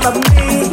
love me.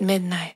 You.